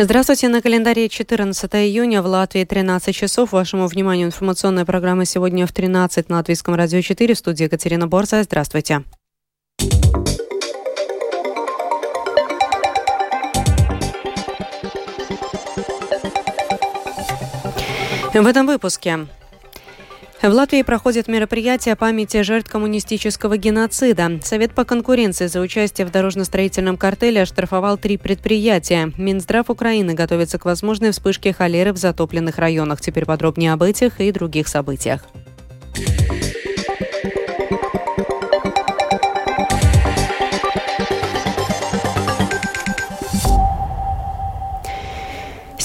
Здравствуйте. На календаре 14 июня в Латвии 13 часов. Вашему вниманию информационная программа сегодня в 13 на Латвийском радио 4. В студии Екатерина Борза. Здравствуйте. В этом выпуске в Латвии проходит мероприятие памяти жертв коммунистического геноцида. Совет по конкуренции за участие в дорожно-строительном картеле оштрафовал три предприятия. Минздрав Украины готовится к возможной вспышке холеры в затопленных районах. Теперь подробнее об этих и других событиях.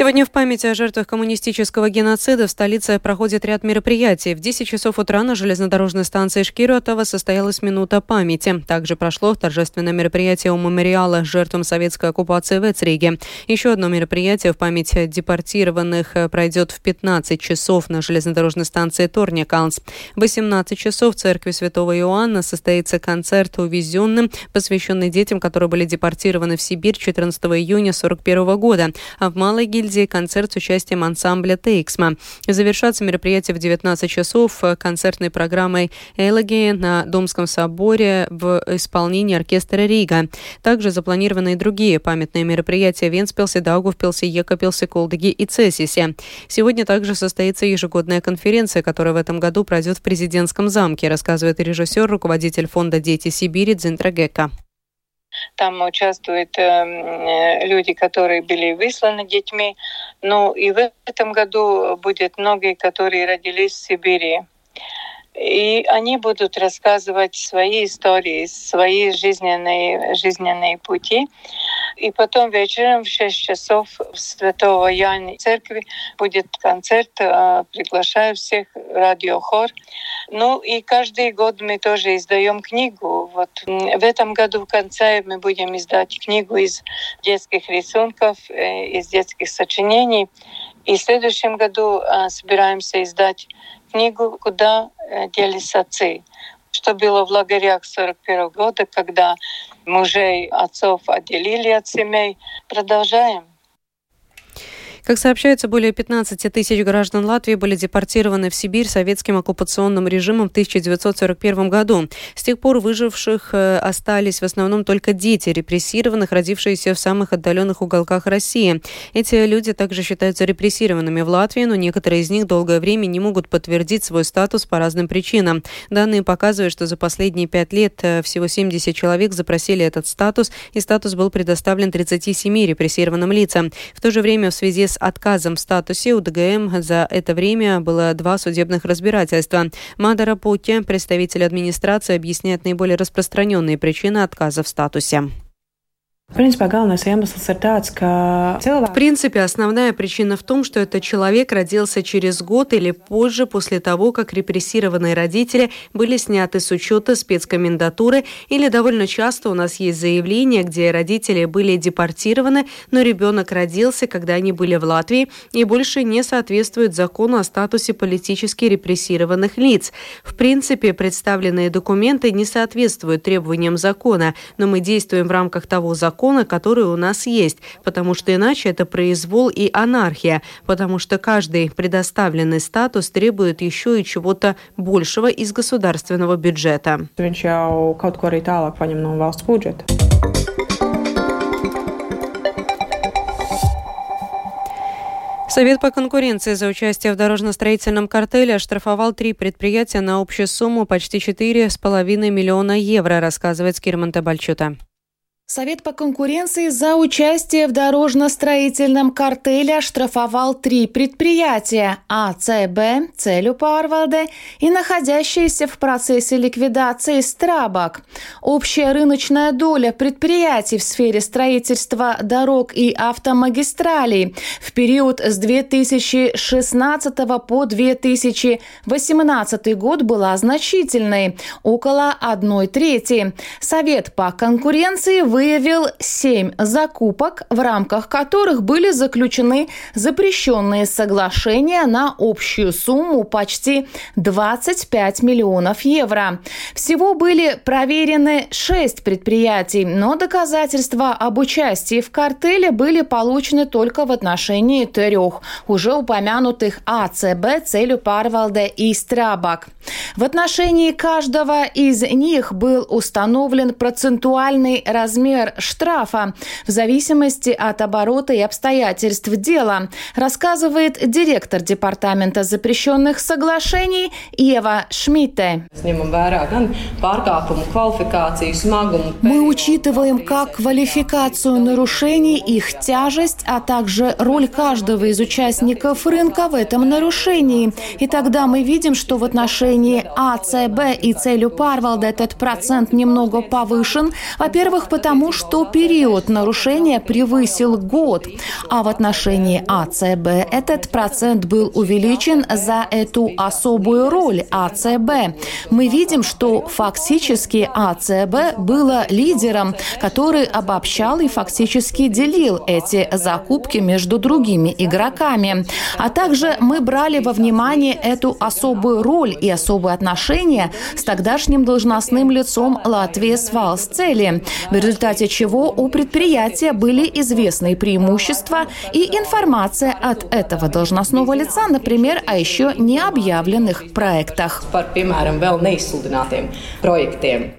Сегодня в память о жертвах коммунистического геноцида в столице проходит ряд мероприятий. В 10 часов утра на железнодорожной станции Шкиротова состоялась минута памяти. Также прошло торжественное мероприятие у мемориала жертвам советской оккупации в Эцриге. Еще одно мероприятие в память депортированных пройдет в 15 часов на железнодорожной станции Торникалнс. В 18 часов в церкви Святого Иоанна состоится концерт увезенным, посвященный детям, которые были депортированы в Сибирь 14 июня 1941 года. А в Малой гильдии гильдии концерт с участием ансамбля Тейксма. Завершаться мероприятие в 19 часов концертной программой «Элоги» на Домском соборе в исполнении оркестра Рига. Также запланированы и другие памятные мероприятия в Венспилсе, Даугавпилсе, Екапилсе, Колдыге и Цесисе. Сегодня также состоится ежегодная конференция, которая в этом году пройдет в президентском замке, рассказывает режиссер, руководитель фонда «Дети Сибири» Дзинтрагека. Там участвуют э, люди, которые были высланы детьми. Ну и в этом году будет многие, которые родились в Сибири. И они будут рассказывать свои истории, свои жизненные, жизненные пути. И потом вечером в 6 часов в Святого Яни церкви будет концерт. Э, приглашаю всех, радиохор. Ну и каждый год мы тоже издаем книгу. Вот в этом году в конце мы будем издать книгу из детских рисунков, э, из детских сочинений. И в следующем году э, собираемся издать книгу «Куда делись отцы?» что было в лагерях 41 года, когда мужей отцов отделили от семей. Продолжаем. Как сообщается, более 15 тысяч граждан Латвии были депортированы в Сибирь советским оккупационным режимом в 1941 году. С тех пор выживших э, остались в основном только дети репрессированных, родившиеся в самых отдаленных уголках России. Эти люди также считаются репрессированными в Латвии, но некоторые из них долгое время не могут подтвердить свой статус по разным причинам. Данные показывают, что за последние пять лет э, всего 70 человек запросили этот статус, и статус был предоставлен 37 репрессированным лицам. В то же время в связи с отказом в статусе у ДГМ за это время было два судебных разбирательства. Мадара Пути, представитель администрации, объясняет наиболее распространенные причины отказа в статусе. В принципе, В основная причина в том, что этот человек родился через год или позже после того, как репрессированные родители были сняты с учета спецкомендатуры, или довольно часто у нас есть заявления, где родители были депортированы, но ребенок родился, когда они были в Латвии, и больше не соответствует закону о статусе политически репрессированных лиц. В принципе, представленные документы не соответствуют требованиям закона, но мы действуем в рамках того закона, закона, которые у нас есть, потому что иначе это произвол и анархия, потому что каждый предоставленный статус требует еще и чего-то большего из государственного бюджета. Совет по конкуренции за участие в дорожно-строительном картеле оштрафовал три предприятия на общую сумму почти 4,5 миллиона евро, рассказывает Скирман Табальчута. Совет по конкуренции за участие в дорожно-строительном картеле оштрафовал три предприятия – АЦБ, Целю Парвалде и находящиеся в процессе ликвидации Страбак. Общая рыночная доля предприятий в сфере строительства дорог и автомагистралей в период с 2016 по 2018 год была значительной – около одной трети. Совет по конкуренции вы выявил семь закупок, в рамках которых были заключены запрещенные соглашения на общую сумму почти 25 миллионов евро. Всего были проверены шесть предприятий, но доказательства об участии в картеле были получены только в отношении трех уже упомянутых АЦБ, Целью Парвалде и Страбак. В отношении каждого из них был установлен процентуальный размер штрафа в зависимости от оборота и обстоятельств дела, рассказывает директор Департамента запрещенных соглашений Ева Шмидте. Мы учитываем как квалификацию нарушений, их тяжесть, а также роль каждого из участников рынка в этом нарушении. И тогда мы видим, что в отношении А, С, Б и целью Парвалда этот процент немного повышен. Во-первых, потому что период нарушения превысил год, а в отношении АЦБ этот процент был увеличен за эту особую роль АЦБ. Мы видим, что фактически АЦБ было лидером, который обобщал и фактически делил эти закупки между другими игроками. А также мы брали во внимание эту особую роль и особые отношения с тогдашним должностным лицом Латвии Свалсцели, в результате чего у предприятия были известные преимущества и информация от этого должностного лица, например, о еще не объявленных проектах.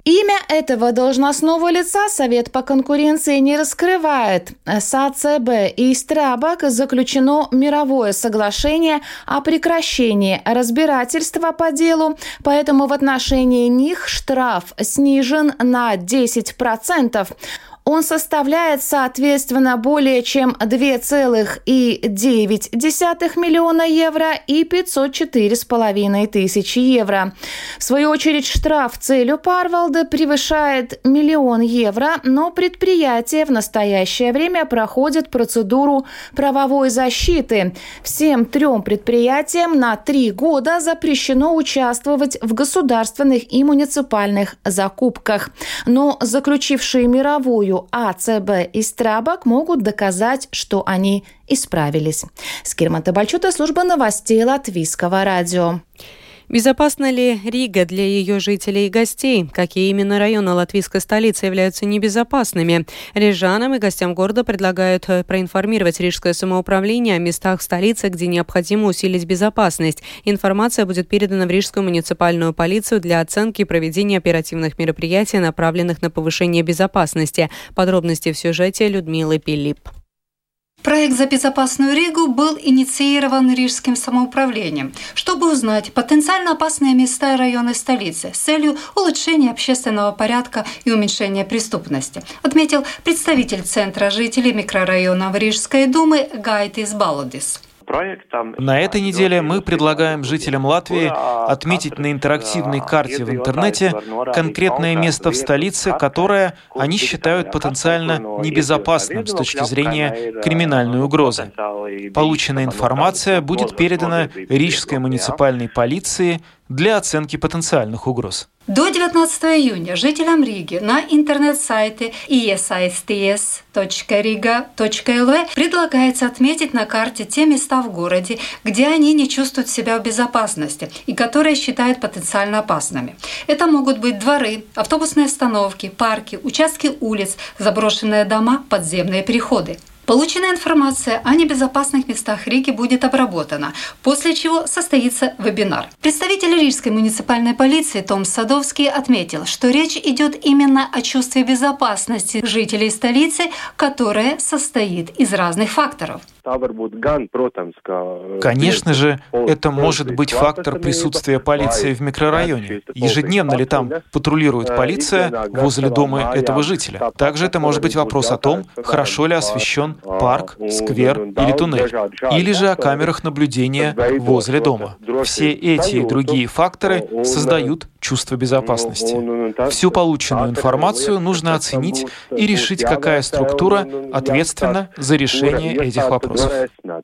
Имя этого должностного лица Совет по конкуренции не раскрывает. С АЦБ и Страбак заключено мировое соглашение о прекращении разбирательства по делу, поэтому в отношении них штраф снижен на 10%. auf. Он составляет, соответственно, более чем 2,9 миллиона евро и 504,5 тысячи евро. В свою очередь, штраф целью Парвалда превышает миллион евро, но предприятие в настоящее время проходит процедуру правовой защиты. Всем трем предприятиям на три года запрещено участвовать в государственных и муниципальных закупках. Но заключившие мировую свою АЦБ и Страбак могут доказать, что они исправились. Скирмата Бальчута, служба новостей Латвийского радио. Безопасна ли Рига для ее жителей и гостей? Какие именно районы латвийской столицы являются небезопасными? Рижанам и гостям города предлагают э, проинформировать Рижское самоуправление о местах столицы, где необходимо усилить безопасность. Информация будет передана в Рижскую муниципальную полицию для оценки и проведения оперативных мероприятий, направленных на повышение безопасности. Подробности в сюжете Людмилы Пилип. Проект «За безопасную Ригу» был инициирован Рижским самоуправлением, чтобы узнать потенциально опасные места и районы столицы с целью улучшения общественного порядка и уменьшения преступности, отметил представитель Центра жителей микрорайона Рижской думы Гайтис Балудис. На этой неделе мы предлагаем жителям Латвии отметить на интерактивной карте в интернете конкретное место в столице, которое они считают потенциально небезопасным с точки зрения криминальной угрозы. Полученная информация будет передана Рижской муниципальной полиции для оценки потенциальных угроз. До 19 июня жителям Риги на интернет-сайте esaisties.riga.lv предлагается отметить на карте те места в городе, где они не чувствуют себя в безопасности и которые считают потенциально опасными. Это могут быть дворы, автобусные остановки, парки, участки улиц, заброшенные дома, подземные переходы. Полученная информация о небезопасных местах Риги будет обработана, после чего состоится вебинар. Представитель Рижской муниципальной полиции Том Садовский отметил, что речь идет именно о чувстве безопасности жителей столицы, которое состоит из разных факторов. Конечно же, это может быть фактор присутствия полиции в микрорайоне. Ежедневно ли там патрулирует полиция возле дома этого жителя? Также это может быть вопрос о том, хорошо ли освещен парк, сквер или туннель, или же о камерах наблюдения возле дома. Все эти и другие факторы создают чувство безопасности. Всю полученную информацию нужно оценить и решить, какая структура ответственна за решение этих вопросов.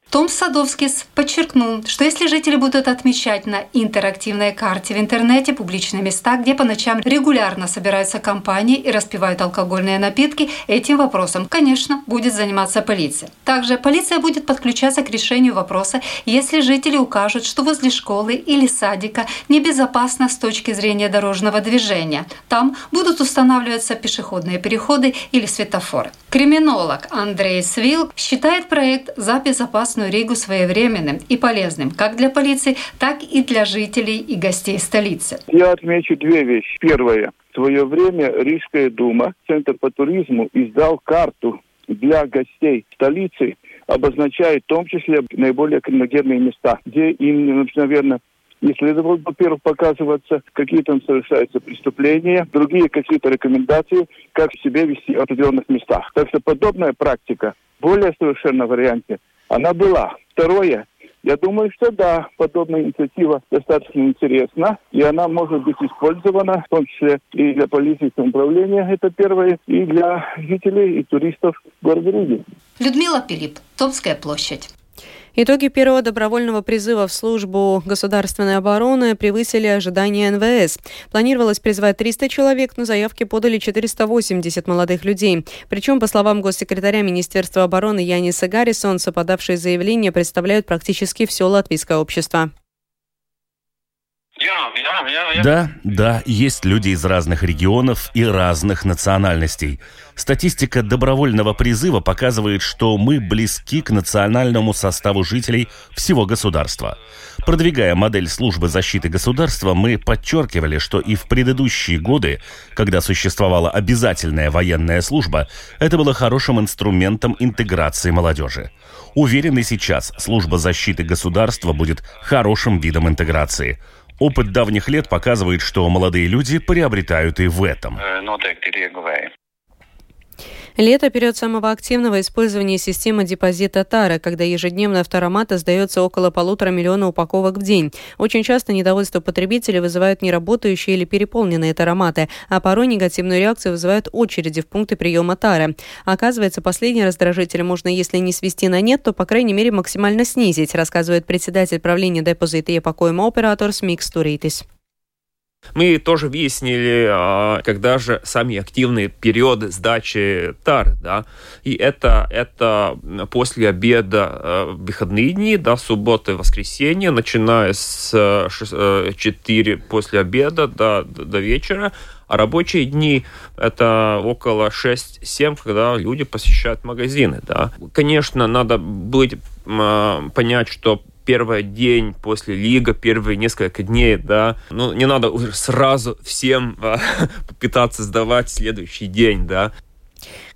Том Садовскис подчеркнул, что если жители будут отмечать на интерактивной карте в интернете публичные места, где по ночам регулярно собираются компании и распивают алкогольные напитки, этим вопросом, конечно, будет заниматься полиция. Также полиция будет подключаться к решению вопроса, если жители укажут, что возле школы или садика небезопасно с точки зрения дорожного движения. Там будут устанавливаться пешеходные переходы или светофоры. Криминолог Андрей Свил считает проект за безопасную Ригу своевременным и полезным как для полиции, так и для жителей и гостей столицы. Я отмечу две вещи. Первое. В свое время Рижская дума, Центр по туризму, издал карту для гостей столицы, обозначая в том числе наиболее криминогенные места, где им, наверное, не следовало, во-первых, показываться, какие там совершаются преступления, другие какие-то рекомендации, как себя вести в определенных местах. Так что подобная практика, более совершенном варианте, она была. Второе, я думаю, что да, подобная инициатива достаточно интересна, и она может быть использована, в том числе и для полиции управления, это первое, и для жителей и туристов города Риги. Людмила Пилип, Томская площадь. Итоги первого добровольного призыва в службу государственной обороны превысили ожидания НВС. Планировалось призвать 300 человек, но заявки подали 480 молодых людей. Причем, по словам госсекретаря Министерства обороны Яниса Гаррисонса, подавшие заявление представляют практически все латвийское общество. Да, да, есть люди из разных регионов и разных национальностей. Статистика добровольного призыва показывает, что мы близки к национальному составу жителей всего государства. Продвигая модель службы защиты государства, мы подчеркивали, что и в предыдущие годы, когда существовала обязательная военная служба, это было хорошим инструментом интеграции молодежи. Уверены сейчас, служба защиты государства будет хорошим видом интеграции – Опыт давних лет показывает, что молодые люди приобретают и в этом. Лето – период самого активного использования системы депозита Тара, когда ежедневно автомата сдается около полутора миллиона упаковок в день. Очень часто недовольство потребителей вызывают неработающие или переполненные тароматы, а порой негативную реакцию вызывают очереди в пункты приема Тары. Оказывается, последний раздражитель можно, если не свести на нет, то, по крайней мере, максимально снизить, рассказывает председатель правления депозита и покоема оператор Смикс Туритис. Мы тоже выяснили, а, когда же самые активные периоды сдачи тар, да, и это, это после обеда э, выходные дни, да, суббота и воскресенье, начиная с 4 э, после обеда до, до вечера, а рабочие дни это около 6-7, когда люди посещают магазины. Да. Конечно, надо быть, понять, что первый день после лига, первые несколько дней, да, ну, не надо уже сразу всем а, попытаться сдавать следующий день, да.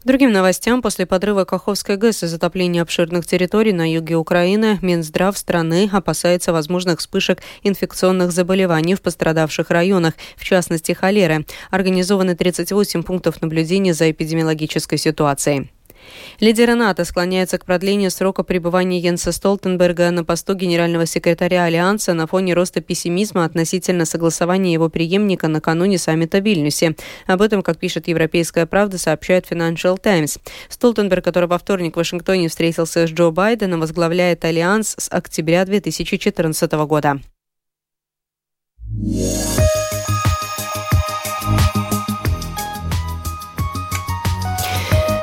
К другим новостям, после подрыва Каховской ГЭС и затопления обширных территорий на юге Украины, Минздрав страны опасается возможных вспышек инфекционных заболеваний в пострадавших районах, в частности холеры. Организованы 38 пунктов наблюдения за эпидемиологической ситуацией. Лидеры НАТО склоняются к продлению срока пребывания Йенса Столтенберга на посту генерального секретаря Альянса на фоне роста пессимизма относительно согласования его преемника накануне саммита в Вильнюсе. Об этом, как пишет «Европейская правда», сообщает Financial Times. Столтенберг, который во вторник в Вашингтоне встретился с Джо Байденом, возглавляет Альянс с октября 2014 года.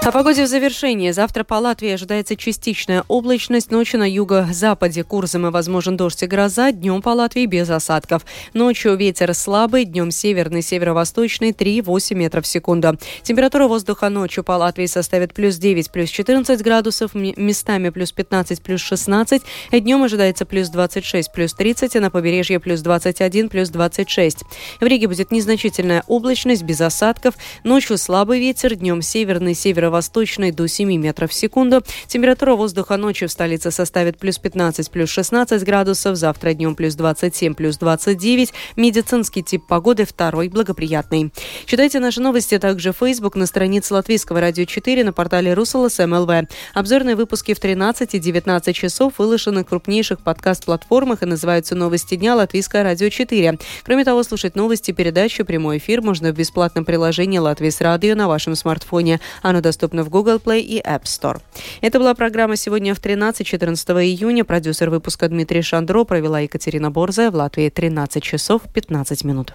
О погоде в завершении. Завтра по Латвии ожидается частичная облачность. Ночью на юго-западе Курзамы возможен дождь и гроза. Днем по Латвии без осадков. Ночью ветер слабый. Днем северный, северо-восточный 3-8 метров в секунду. Температура воздуха ночью по Латвии составит плюс 9, плюс 14 градусов. Местами плюс 15, плюс 16. Днем ожидается плюс 26, плюс 30. А на побережье плюс 21, плюс 26. В Риге будет незначительная облачность без осадков. Ночью слабый ветер. Днем северный, северо восточной до 7 метров в секунду. Температура воздуха ночью в столице составит плюс 15, плюс 16 градусов. Завтра днем плюс 27, плюс 29. Медицинский тип погоды второй благоприятный. Читайте наши новости также в Facebook на странице Латвийского радио 4 на портале Русалас МЛВ. Обзорные выпуски в 13 и 19 часов выложены в крупнейших подкаст-платформах и называются «Новости дня» Латвийское радио 4. Кроме того, слушать новости, передачу, прямой эфир можно в бесплатном приложении «Латвийс радио» на вашем смартфоне. Оно доступно доступны в Google Play и App Store. Это была программа «Сегодня в 13-14 июня». Продюсер выпуска Дмитрий Шандро провела Екатерина Борзая. В Латвии 13 часов 15 минут.